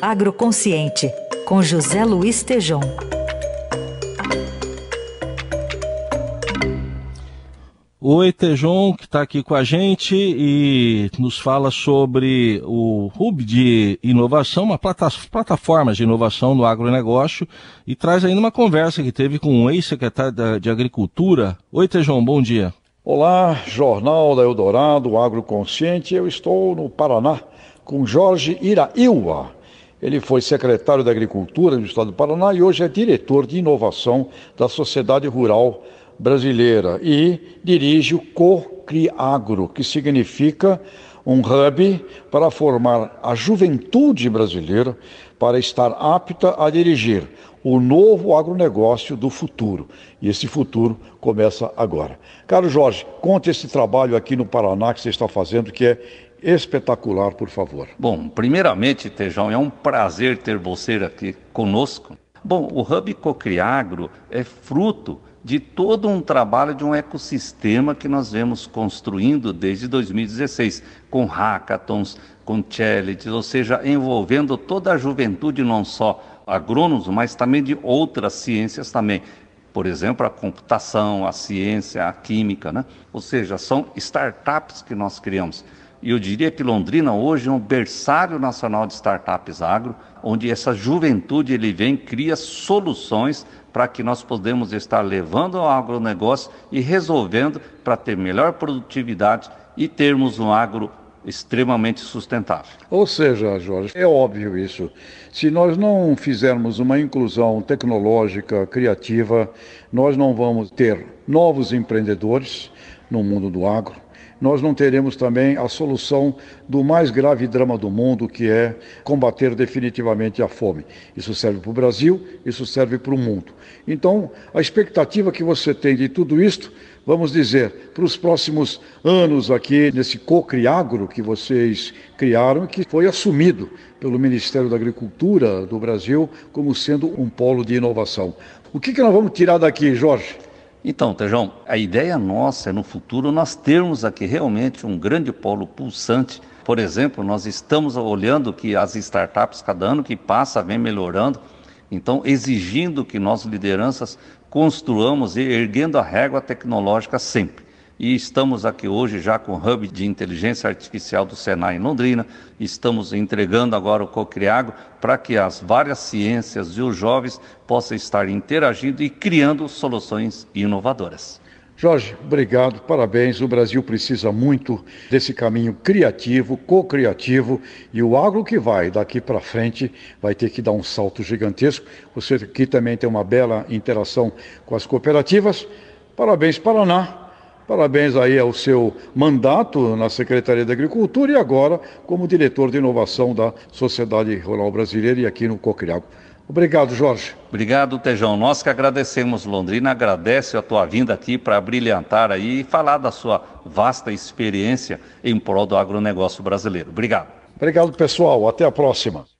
Agroconsciente, com José Luiz Tejom. Oi, Tejon, que está aqui com a gente e nos fala sobre o Hub de Inovação, uma plataforma de inovação no agronegócio e traz ainda uma conversa que teve com o ex-secretário de Agricultura. Oi, Tejon, bom dia. Olá, Jornal da Eldorado, Agroconsciente. Eu estou no Paraná com Jorge Iraíua. Ele foi secretário da Agricultura do Estado do Paraná e hoje é diretor de inovação da Sociedade Rural brasileira e dirige o COCRIAGRO, que significa um hub para formar a juventude brasileira para estar apta a dirigir o novo agronegócio do futuro. E esse futuro começa agora. Caro Jorge, conte esse trabalho aqui no Paraná que você está fazendo, que é espetacular, por favor. Bom, primeiramente, Tejão, é um prazer ter você aqui conosco. Bom, o Hub Cocriagro é fruto de todo um trabalho de um ecossistema que nós vemos construindo desde 2016, com hackathons, com challenges, ou seja, envolvendo toda a juventude, não só agrônomos, mas também de outras ciências também. Por exemplo, a computação, a ciência, a química, né? Ou seja, são startups que nós criamos. E eu diria que Londrina hoje é um berçário nacional de startups agro, onde essa juventude ele vem, cria soluções para que nós podemos estar levando ao agronegócio e resolvendo para ter melhor produtividade e termos um agro extremamente sustentável. Ou seja, Jorge, é óbvio isso. Se nós não fizermos uma inclusão tecnológica, criativa, nós não vamos ter novos empreendedores no mundo do agro, nós não teremos também a solução do mais grave drama do mundo, que é combater definitivamente a fome. Isso serve para o Brasil, isso serve para o mundo. Então, a expectativa que você tem de tudo isto, vamos dizer, para os próximos anos aqui, nesse Cocriagro que vocês criaram, que foi assumido pelo Ministério da Agricultura do Brasil como sendo um polo de inovação. O que, que nós vamos tirar daqui, Jorge? Então, Tejão, a ideia nossa é no futuro nós termos aqui realmente um grande polo pulsante. Por exemplo, nós estamos olhando que as startups, cada ano que passa, vem melhorando. Então, exigindo que nós, lideranças, construamos e erguendo a régua tecnológica sempre. E estamos aqui hoje já com o Hub de Inteligência Artificial do Senai em Londrina. Estamos entregando agora o Cocriago para que as várias ciências e os jovens possam estar interagindo e criando soluções inovadoras. Jorge, obrigado, parabéns. O Brasil precisa muito desse caminho criativo, co-criativo, e o agro que vai daqui para frente vai ter que dar um salto gigantesco. Você aqui também tem uma bela interação com as cooperativas. Parabéns, Paraná. Parabéns aí ao seu mandato na Secretaria da Agricultura e agora como diretor de inovação da Sociedade Rural Brasileira e aqui no Cocriago. Obrigado, Jorge. Obrigado, Tejão. Nós que agradecemos, Londrina, agradece a tua vinda aqui para brilhantar aí e falar da sua vasta experiência em prol do agronegócio brasileiro. Obrigado. Obrigado, pessoal. Até a próxima.